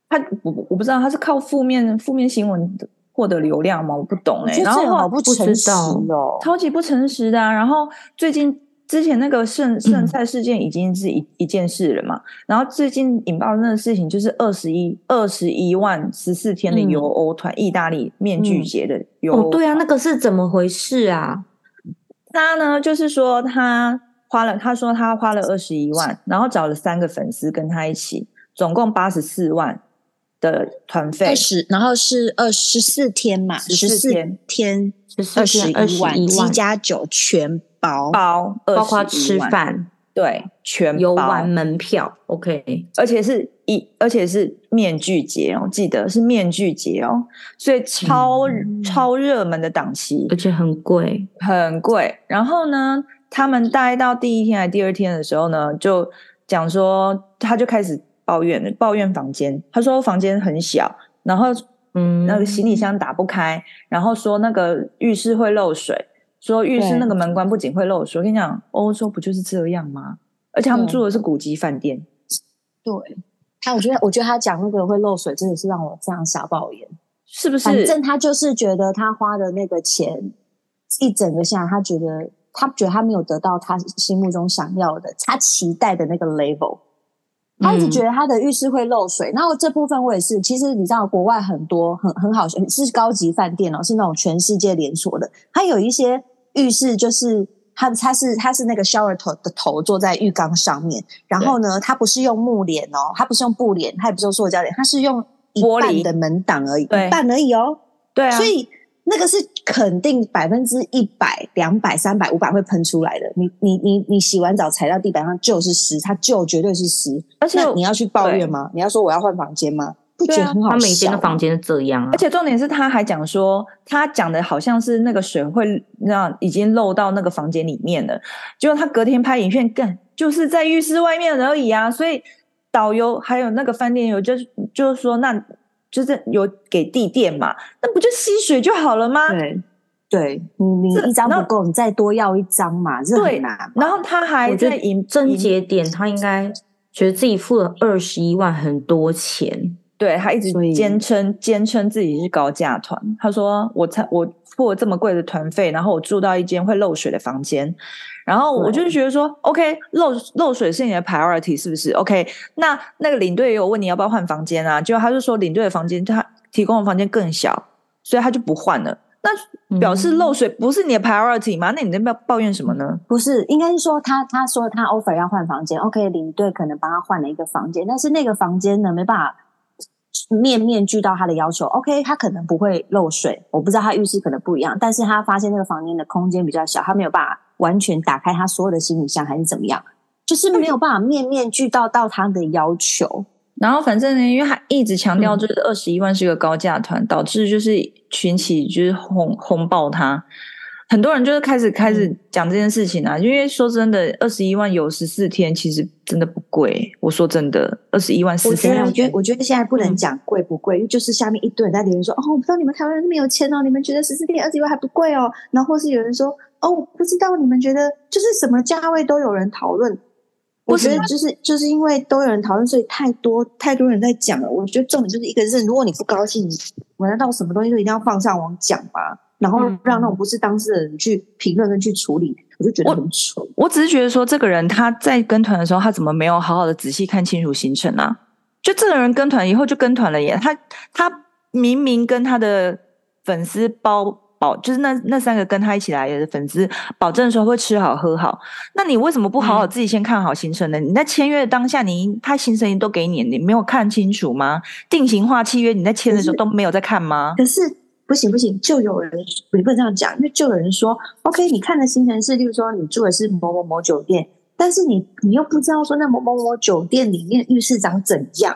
他我我不知道他是靠负面负面新闻获得流量吗？我不懂哎、欸。然后好不诚实哦，超级不诚实的、啊。然后最近。之前那个剩剩菜事件已经是一、嗯、一件事了嘛，然后最近引爆的那个事情就是二十一二十一万十四天的游欧团，意、嗯、大利面具节的游欧团。哦，对啊，那个是怎么回事啊？他呢，就是说他花了，他说他花了二十一万，然后找了三个粉丝跟他一起，总共八十四万的团费。十，然后是二十四天嘛，十四天，二十一万，七加九全。包包，包括吃饭，对，全包。游玩门票，OK，而且是一，而且是面具节哦，记得是面具节哦，所以超、嗯、超热门的档期，而且很贵，很贵。然后呢，他们待到第一天还第二天的时候呢，就讲说，他就开始抱怨，抱怨房间，他说房间很小，然后嗯，那个行李箱打不开，然后说那个浴室会漏水。说浴室那个门关不仅会漏水，我跟你讲，欧洲不就是这样吗？而且他们住的是古籍饭店。对，他我觉得，我觉得他讲那个会漏水，真的是让我非常傻爆眼，是不是？反正他就是觉得他花的那个钱一整个下来，他觉得他觉得他没有得到他心目中想要的，他期待的那个 level。他一直觉得他的浴室会漏水，然后这部分我也是。其实你知道，国外很多很很好，是高级饭店哦，是那种全世界连锁的。它有一些浴室，就是它它是它是那个 shower 头的头坐在浴缸上面，然后呢，它不是用木帘哦，它不是用布帘，它也不是用塑胶帘，它是用一半的门挡而已，一半而已哦。对啊，所以。那个是肯定百分之一百、两百、三百、五百会喷出来的。你、你、你、你洗完澡踩到地板上就是湿，它就绝对是湿。而且你要去抱怨吗？你要说我要换房间吗？不觉得很好笑？他每间的房间是这样啊。而且重点是他还讲说，他讲的好像是那个水会让已经漏到那个房间里面了。结果他隔天拍影片，更就是在浴室外面而已啊。所以导游还有那个饭店有就就是说那。就是有给地垫嘛，那不就吸水就好了吗？对，对你你一张不够，你再多要一张嘛，这很难。然后他还在引症结点，他应该觉得自己付了二十一万很多钱，对，他一直坚称坚称自己是高价团。他说我才我付了这么贵的团费，然后我住到一间会漏水的房间。然后我就觉得说，OK，漏漏水是你的 priority 是不是？OK，那那个领队也有问你要不要换房间啊？结果他就说领队的房间他提供的房间更小，所以他就不换了。那表示漏水不是你的 priority 吗？那你在抱抱怨什么呢？不是，应该是说他他说他 offer 要换房间，OK，领队可能帮他换了一个房间，但是那个房间呢没办法面面俱到他的要求。OK，他可能不会漏水，我不知道他浴室可能不一样，但是他发现那个房间的空间比较小，他没有办法。完全打开他所有的行李箱还是怎么样？就是没有办法面面俱到到他的要求。然后反正呢，因为他一直强调就是二十一万是一个高价团，嗯，导致就是群起就是轰轰爆他。很多人就是开始开始讲这件事情啊，因为说真的，二十一万有十四天，其实真的不贵。我说真的，二十一万十四天，我觉得我觉得现在不能讲贵不贵，嗯，就是下面一堆人在留言说，哦，我不知道你们台湾人那么有钱哦，你们觉得十四天二十一万还不贵哦？然后或是有人说，哦，我不知道你们觉得就是什么价位都有人讨论。我觉得就是就是因为都有人讨论，所以太多太多人在讲了。我觉得重点就是一个是，如果你不高兴，我难道什么东西都一定要放上网讲吗？然后让那种不是当事人去评论跟去处理，我就觉得很蠢。我，我只是觉得说，这个人他在跟团的时候，他怎么没有好好的仔细看清楚行程啊？就这个人跟团以后就跟团了耶，他他明明跟他的粉丝包保，就是那那三个跟他一起来的粉丝保证说会吃好喝好，那你为什么不好好自己先看好行程呢？嗯、你在签约的当下，你他行程都给你，你没有看清楚吗？定型化契约你在签的时候都没有在看吗？可是。可是不行不行，就有人你不能这样讲，因为就有人说，OK，你看的行程是，例如说你住的是某某某酒店，但是你你又不知道说那某某某酒店里面浴室长怎样。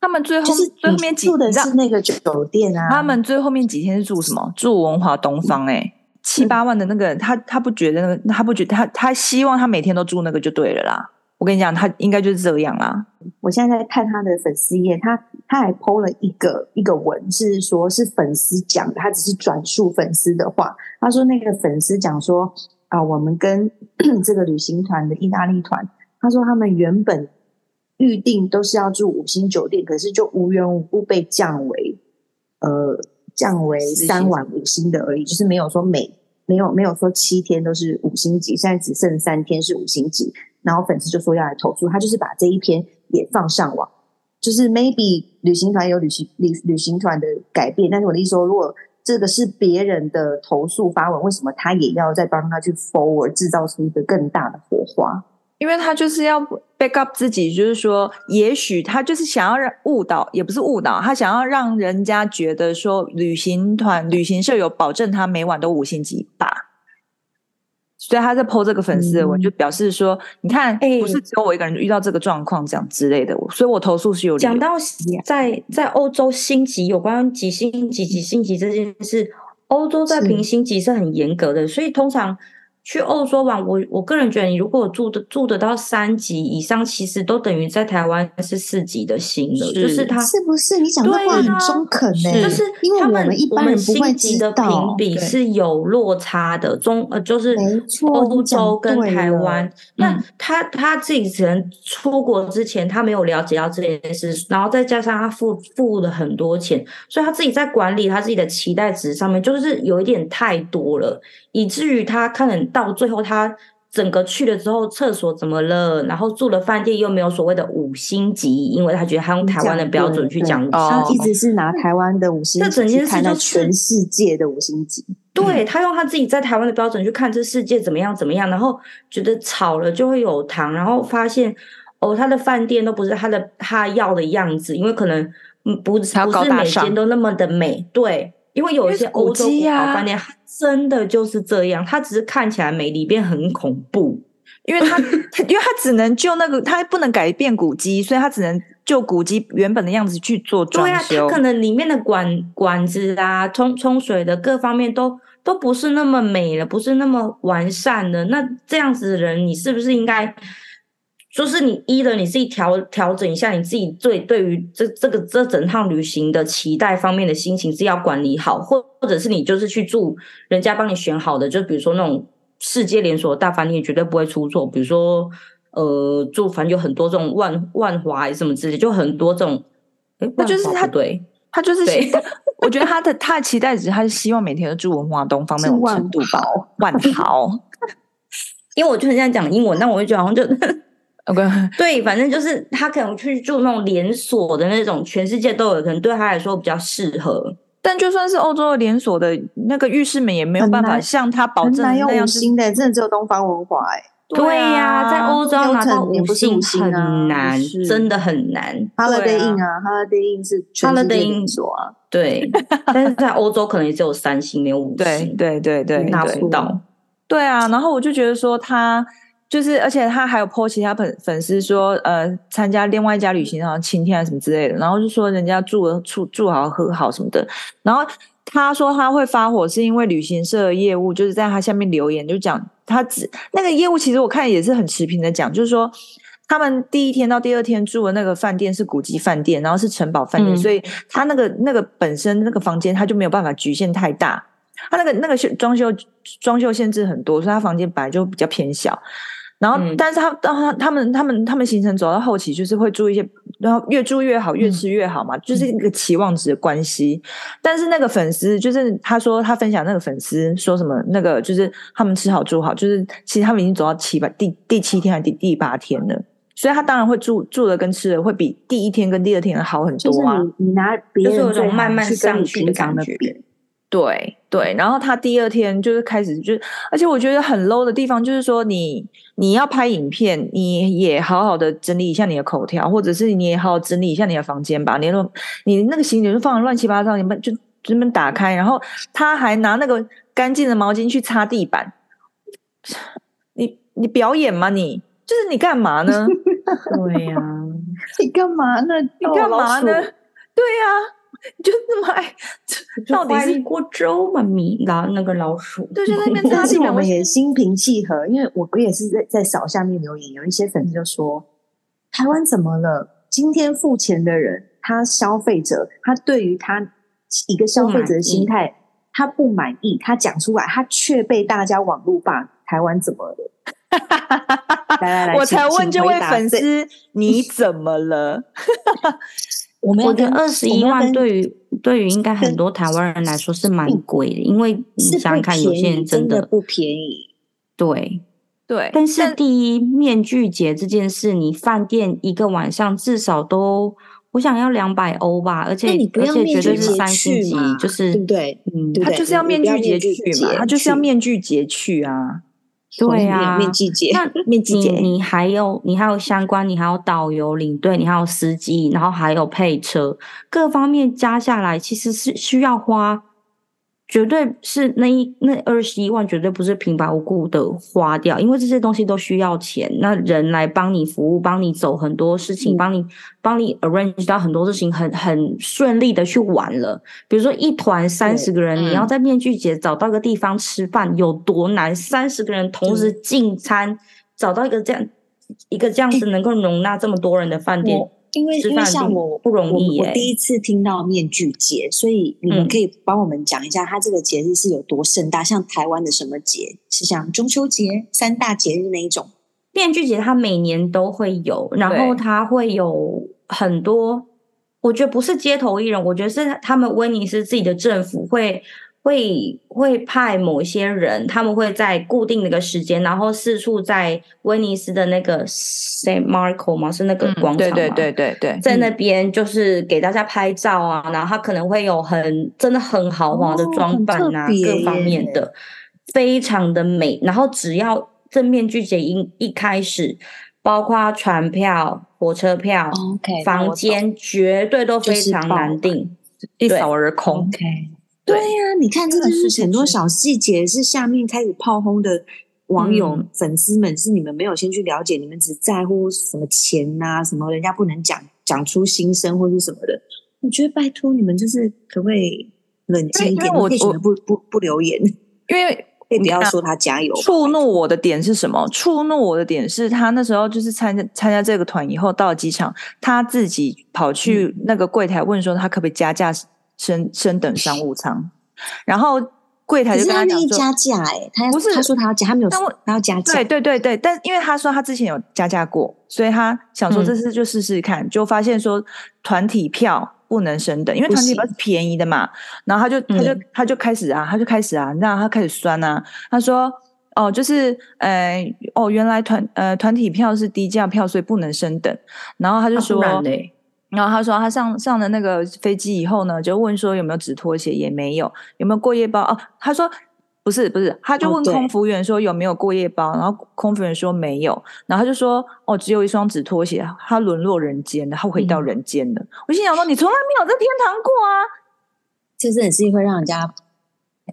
他们最后就是最后面几住的是那个酒店啊。他们最后面几天是住什么？住文华东方哎、欸，七八万的那个，他他不觉得那个，他不觉得他他希望他每天都住那个就对了啦。我跟你讲，他应该就是这样啦。我现在在看他的粉丝页，他他还 po 了一个一个文，是说是粉丝讲的，他只是转述粉丝的话。他说那个粉丝讲说啊、呃，我们跟 这个旅行团的意大利团，他说他们原本预定都是要住五星酒店，可是就无缘无故被降为呃降为三晚五星的而已，就是没有说每没有没有说七天都是五星级，现在只剩三天是五星级。然后粉丝就说要来投诉，他就是把这一篇也放上网，就是 maybe 旅行团有旅行旅旅行团的改变，但是我的意思说，如果这个是别人的投诉发文，为什么他也要再帮他去 forward 制造出一个更大的火花？因为他就是要 back up 自己，就是说，也许他就是想要让误导，也不是误导，他想要让人家觉得说，旅行团旅行社有保证他每晚都五星级吧。所以他在 po 这个粉丝的文，嗯、就表示说，你看，不是只有我一个人遇到这个状况，这样之类的。所以我投诉是有。讲到在在欧洲星级有关几星级几星级这件事，欧洲在评星级是很严格的，所以通常。去欧洲玩，我我个人觉得，你如果住的住得到三级以上，其实都等于在台湾是四级的星了。就是他是不是？你讲的话很中肯呢、欸？就是因为我们一般人不会知道，评比是有落差的。中呃，就是欧洲跟台湾，那他他自己只能出国之前，他没有了解到这件事，然后再加上他付付了很多钱，所以他自己在管理他自己的期待值上面，就是有一点太多了。以至于他可能到最后，他整个去了之后，厕所怎么了？然后住了饭店又没有所谓的五星级，因为他觉得他用台湾的标准去讲，他一直是拿台湾的五星级去看到全世界的五星级。对，他用他自己在台湾的标准去看这世界怎么样怎么样，然后觉得吵了就会有糖，然后发现哦，他的饭店都不是他的他要的样子，因为可能嗯不不是每间都那么的美，对。因为有一些欧洲古堡饭店，它真的就是这样，它只是看起来美，里边很恐怖。因为它，因为它只能就那个，它不能改变古迹，所以它只能就古迹原本的样子去做装修。对啊，它可能里面的管管子啊、冲冲水的各方面都都不是那么美了，不是那么完善的。那这样子的人，你是不是应该？就是你一的你自己调调整一下你自己对对于这这个这整趟旅行的期待方面的心情是要管理好，或或者是你就是去住人家帮你选好的，就比如说那种世界连锁大饭店绝对不会出错，比如说呃住反正有很多这种万万华什么之类，就很多这种，那就是他对，他就是对我觉得他的他的期待值，他是希望每天都住文华东方那种程度吧，万豪，因为我就很想讲英文，但我会觉得好像就。Okay. 对，反正就是他可能去住那种连锁的那种，全世界都有，可能对他来说比较适合。但就算是欧洲的连锁的那个浴室们，也没有办法像他保证那样用新的，真的只有东方文化哎。对呀、啊，在欧洲拿到五星很难，真的很难。Holiday Inn 啊，Holiday Inn 是 Holiday Inn 所啊，对。但是在欧洲可能也只有三星，没有五星。对对对对，拿不到。对啊，然后我就觉得说他。就是，而且他还有 po 其他粉粉丝说，呃，参加另外一家旅行，然后晴天啊什么之类的，然后就说人家住了住住好喝好什么的，然后他说他会发火是因为旅行社的业务就是在他下面留言就讲他只那个业务其实我看也是很持平的讲，就是说他们第一天到第二天住的那个饭店是古迹饭店，然后是城堡饭店，嗯、所以他那个那个本身那个房间他就没有办法局限太大，他那个那个装修装修限制很多，所以他房间本来就比较偏小。然后，但是他当他他们他们他们行程走到后期，就是会住一些，然后越住越好，越吃越好嘛，嗯、就是一个期望值的关系。但是那个粉丝，就是他说他分享那个粉丝说什么，那个就是他们吃好住好，就是其实他们已经走到七八第第七天还是第第八天了，所以他当然会住住的跟吃的会比第一天跟第二天好很多啊。就是、你你拿别人有种慢慢上去的感觉。对对，然后他第二天就是开始就，而且我觉得很 low 的地方就是说你，你你要拍影片，你也好好的整理一下你的口条，或者是你也好好整理一下你的房间吧。你那你那个行李就放的乱七八糟，你们就专门打开，然后他还拿那个干净的毛巾去擦地板。你你表演吗你？你就是你干嘛呢？对呀、啊，你干嘛呢？你干嘛呢？对呀、啊。就那么爱，到底是锅粥嘛？米老那个老鼠，对，就在那边。但是我们也心平气和，因为我我也是在在扫下面留言，有一些粉丝就说：“台湾怎么了？今天付钱的人，他消费者，他对于他一个消费者的心态，他不满意，他讲出来，他却被大家网络霸。台湾怎么了？”来来来，我才问这位粉丝，你怎么了？我们我觉得二十一万对于对于应该很多台湾人来说是蛮贵的，因为你想想看，有些人真的不便宜。对对，但是第一面具节这件事，你饭店一个晚上至少都我想要两百欧吧，而且而且绝对是三星级，就是对不对？嗯，他就是要面具节去嘛，他就是要面具节去啊。对啊，面具节，那面具节，你还有你还有相关，你还有导游领队，你还有司机，然后还有配车，各方面加下来，其实是需要花。绝对是那一那二十一万，绝对不是平白无故的花掉，因为这些东西都需要钱。那人来帮你服务，帮你走很多事情，帮你帮你 arrange 到很多事情，很很顺利的去玩了。比如说一团三十个人，你要在面具节找到个地方吃饭有多难？三十个人同时进餐，找到一个这样一个这样子能够容纳这么多人的饭店。因为因为像我不容易，我第一次听到面具节，所以你们可以帮我们讲一下，它这个节日是有多盛大？像台湾的什么节？是像中秋节三大节日那一种？面具节它每年都会有，然后它会有很多，我觉得不是街头艺人，我觉得是他们威尼斯自己的政府会。会会派某些人，他们会在固定的一个时间，然后四处在威尼斯的那个 Saint Marco 嘛，是那个广场嘛，对对对对对，在那边就是给大家拍照啊，然后他可能会有很真的很豪华的装扮啊，各方面的非常的美。然后只要正面拒绝一一开始，包括船票、火车票、okay, 房间，绝对都非常难订，一扫而空。Okay. 对呀、啊，你看，这就是很多小细节，是下面开始炮轰的网友、嗯、粉丝们，是你们没有先去了解，你们只在乎什么钱呐、啊，什么人家不能讲讲出心声或是什么的。我觉得拜托你们，就是可不可以冷静一点？我为什么不不不留言？因为可以不要说他加油。触怒我的点是什么？触怒我的点是他那时候就是参加参加这个团以后，到了机场，他自己跑去那个柜台问说，他可不可以加价？升升等商务舱，然后柜台就跟他讲说加价，哎，他不是他说他要加，他没有，他要加价，对对对对，但因为他说他之前有加价过，所以他想说这次就试试看，就发现说团体票不能升等，因为团体票是便宜的嘛，然后他就他就他就开始啊，他就开始啊，让他开始酸啊，他说哦，就是呃哦，原来团呃团体票是低价票，所以不能升等，然后他就说。然后他说，他上上了那个飞机以后呢，就问说有没有纸拖鞋，也没有，有没有过夜包？哦，他说不是不是，他就问空服员说有没有过夜包，哦、然后空服员说没有，然后他就说哦，只有一双纸拖鞋，他沦落人间了，他回到人间了。嗯、我心想说，你从来没有在天堂过啊，这真的是会让人家。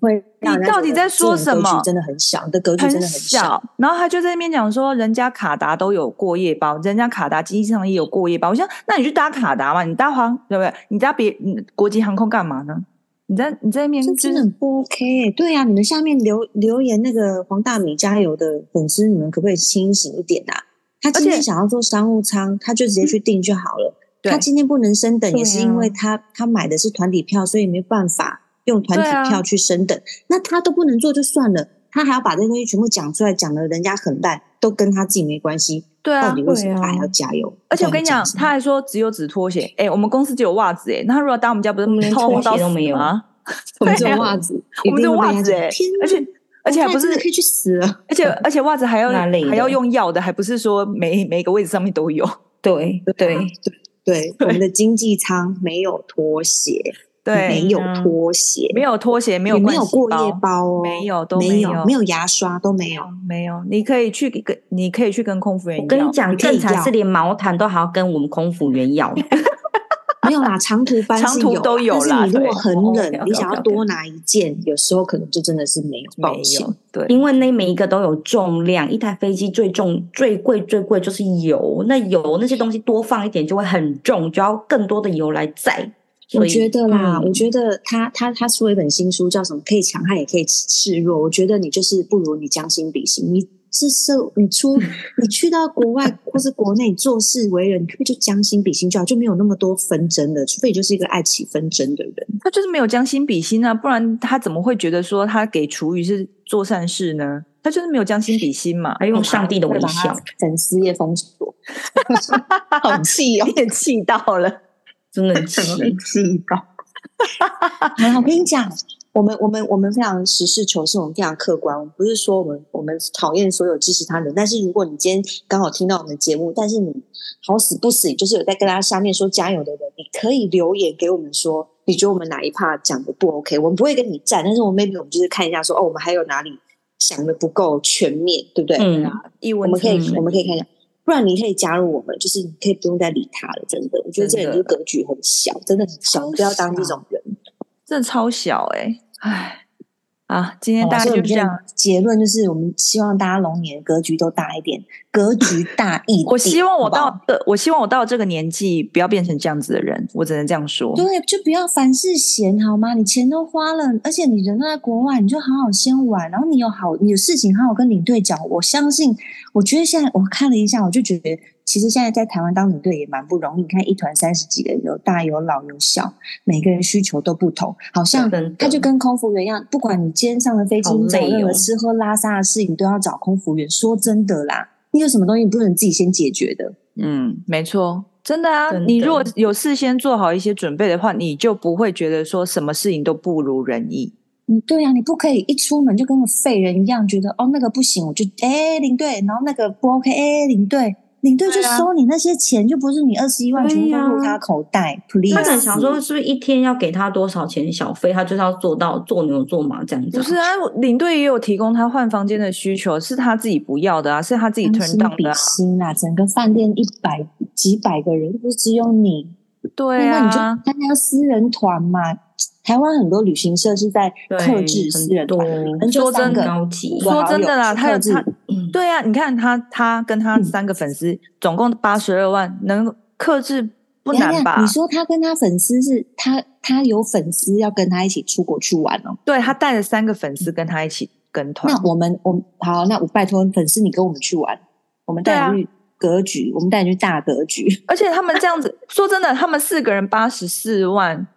会，你到底在说什么？真的很小，你的格局真的很小。然后他就在那边讲说，人家卡达都有过夜包，人家卡达机上也有过夜包。我想，那你去搭卡达嘛？你搭黄对不对？你搭别国际航空干嘛呢？你在你在那边、就是、真的很不 OK、欸。对呀、啊，你们下面留留言那个黄大米加油的粉丝，你们可不可以清醒一点啊？他今天想要做商务舱，他就直接去订就好了。嗯、他今天不能升等，也是因为他、啊、他买的是团体票，所以没办法。用团体票去升等，啊、那他都不能做就算了，他还要把这些东西全部讲出来，讲的人家很烂，都跟他自己没关系。对啊，到底为什么他还要加油？啊、而且我跟你讲，他还说只有纸拖鞋。哎、欸，我们公司只有袜子哎，那他如果搭我们家，不是连 拖鞋都没有吗？我们只有袜子，我们只有袜子哎。而且而且还不是可以去死了，而且 而且袜子还要还要用药的，还不是说每每个位置上面都有。对对对对，我们的经济舱没有拖鞋。对，没有拖鞋，没有拖鞋，没有没有过夜包哦，没有都没有，没有牙刷都没有，没有。你可以去跟，你可以去跟空服员。我跟你讲，正常是连毛毯都还要跟我们空服员要。没有啦，长途班长途都有啦。但是你如果很冷，你想要多拿一件，有时候可能就真的是没有，抱歉。对，因为那每一个都有重量，一台飞机最重、最贵、最贵就是油。那油那些东西多放一点就会很重，就要更多的油来载。我觉得啦，嗯、我觉得他他他出了一本新书，叫什么？可以强悍，也可以示弱。我觉得你就是不如你将心比心。你是受你出 你去到国外或是国内做事为人，你可不可以就将心比心就好，就没有那么多纷争了。除非你就是一个爱起纷争的人，他就是没有将心比心啊，不然他怎么会觉得说他给厨余是做善事呢？他就是没有将心比心嘛，还用上帝的微笑，粉丝页封锁，好气哦，也气到了。真的气 气到！我跟你讲，我们我们我们非常实事求是，我们非常客观。我们不是说我们我们讨厌所有支持他人，但是如果你今天刚好听到我们的节目，但是你好死不死，就是有在跟他下面说加油的人，你可以留言给我们说，你觉得我们哪一 part 讲的不 OK？我们不会跟你站，但是我们 maybe 我们就是看一下说，哦，我们还有哪里想的不够全面，对不对？嗯，我们可以我们可以看一下。不然你可以加入我们，就是你可以不用再理他了。真的，我觉得这人就是格局很小，真的很小，不要当这种人，真的超小哎、欸，唉。啊，今天大家就这样，结论就是，我们希望大家龙年格局都大一点，格局大一点。我希望我到的，我希望我到这个年纪不要变成这样子的人，我只能这样说。对，就不要凡事闲好吗？你钱都花了，而且你人都在国外，你就好好先玩，然后你有好，你有事情好好跟领队讲。我相信，我觉得现在我看了一下，我就觉得。其实现在在台湾当领队也蛮不容易。你看一团三十几个人，有大有老有小，每个人需求都不同。好像他就跟空服员一样，不管你今天上了飞机，你找任何吃喝拉撒的事情，都要找空服员。说真的啦，你有什么东西你不能自己先解决的？嗯，没错，真的啊。你如果有事先做好一些准备的话，你就不会觉得说什么事情都不如人意。嗯，对呀，你不可以一出门就跟个废人一样，觉得哦那个不行，我就哎领队，然后那个不 OK，哎领队。领队就收你那些钱，啊、就不是你二十一万全部都入他口袋。Please，他可能想说，是不是一天要给他多少钱小费？他就是要做到做牛做马这样子。不是啊，领队也有提供他换房间的需求，是他自己不要的啊，是他自己 turn down 的啊。心啊，整个饭店一百几百个人，不是只有你？对啊，那你就参加私人团嘛。台湾很多旅行社是在克制私人团，说真的，说真的啦，他有他，对啊，你看他，他跟他三个粉丝，总共八十二万，能克制不难吧？你说他跟他粉丝是他，他有粉丝要跟他一起出国去玩哦。对，他带了三个粉丝跟他一起跟团。那我们，我好，那我拜托粉丝，你跟我们去玩，我们带你去格局，我们带你去大格局。而且他们这样子，说真的，他们四个人八十四万。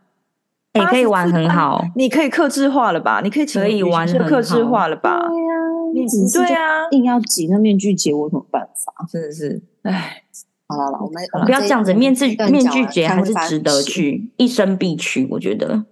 也可以玩很好，你可以克制化了吧？你可以可以玩克制化了吧？对呀，你只是对啊，硬要挤那面具节，我有什么办法？真的是，唉，好了，我们不要这样子，面具面具节还是值得去，一生必去，我觉得。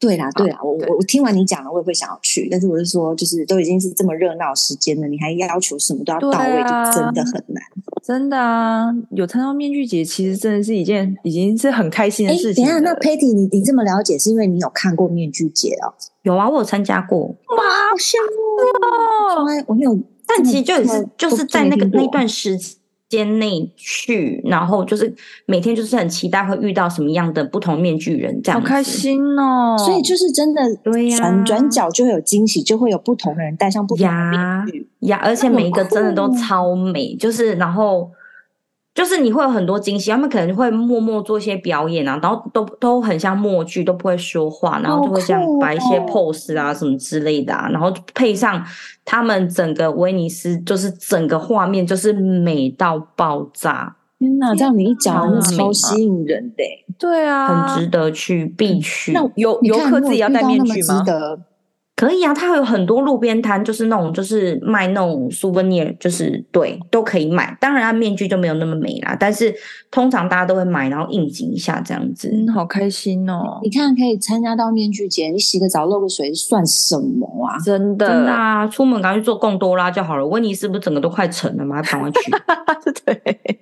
对啦，对啦，我我我听完你讲了，我也会想要去。但是我是说，就是都已经是这么热闹时间了，你还要求什么都要到位，就真的很难。真的啊，有参加面具节，其实真的是一件已经是很开心的事情。等一下，那 Patty，你你这么了解，是因为你有看过面具节哦？有啊，我有参加过。哇，好羡慕！哦我没有，但其实就是就是在那个那段时间。间内去，然后就是每天就是很期待会遇到什么样的不同面具人，这样好开心哦！所以就是真的，对呀，转转角就会有惊喜，就会有不同的人戴上不同的面具呀，而且每一个真的都超美，就是然后。就是你会有很多惊喜，他们可能会默默做一些表演啊，然后都都很像默剧，都不会说话，然后就会这样摆一些 pose 啊什么之类的啊，然后配上他们整个威尼斯，就是整个画面就是美到爆炸。天哪，这样你一讲，超吸引人的，对啊，很值得去，必去。那游游客自己要戴面具吗？可以啊，它有很多路边摊，就是那种就是卖那种 souvenir，就是对都可以买。当然，它面具就没有那么美啦，但是通常大家都会买，然后应景一下这样子。嗯，好开心哦！你看，可以参加到面具节，你洗个澡露个水算什么啊？真的，真的啊！出门赶快去做贡多拉就好了。威尼斯不是整个都快沉了吗？赶快去。对，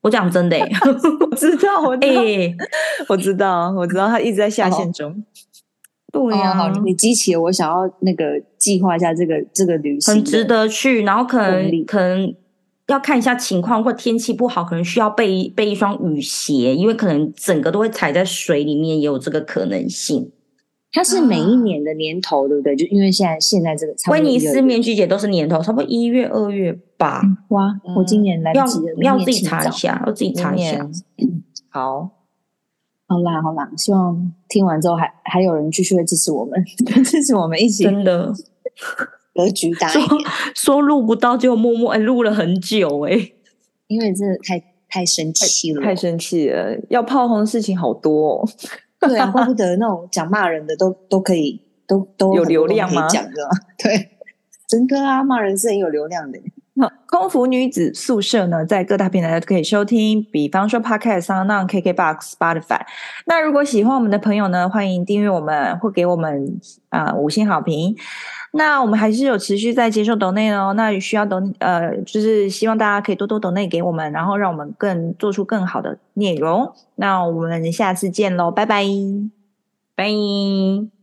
我讲真的、欸，我知道，我知道，欸、我知道，我知道，他一直在下线中。对呀、啊哦，你激起了我想要那个计划一下这个这个旅行，很值得去。然后可能可能要看一下情况，或天气不好，可能需要备备一双雨鞋，因为可能整个都会踩在水里面，也有这个可能性。它是每一年的年头，啊、对不对？就因为现在现在这个威尼斯面具节都是年头，差不多一月二月吧。嗯、哇，我今年来不及了，要要自己查一下，要自己查一下。好。好啦好啦，希望听完之后还还有人继续会支持我们，支持我们一起真的 格局大一点。说说录不到就默默哎录了很久哎、欸，因为真的太太生气了，太生气了，要炮轰的事情好多、哦。对啊，怪不得那种讲骂人的都都可以都都有流量吗？讲的对，真的啊，骂人是很有流量的。空服女子宿舍呢，在各大平台都可以收听，比方说 Podcast、Sound、KKBox、Spotify。那如果喜欢我们的朋友呢，欢迎订阅我们或给我们啊、五星好评。那我们还是有持续在接受抖内哦，那需要抖呃，就是希望大家可以多多抖内给我们，然后让我们更做出更好的内容。那我们下次见喽，拜拜，拜。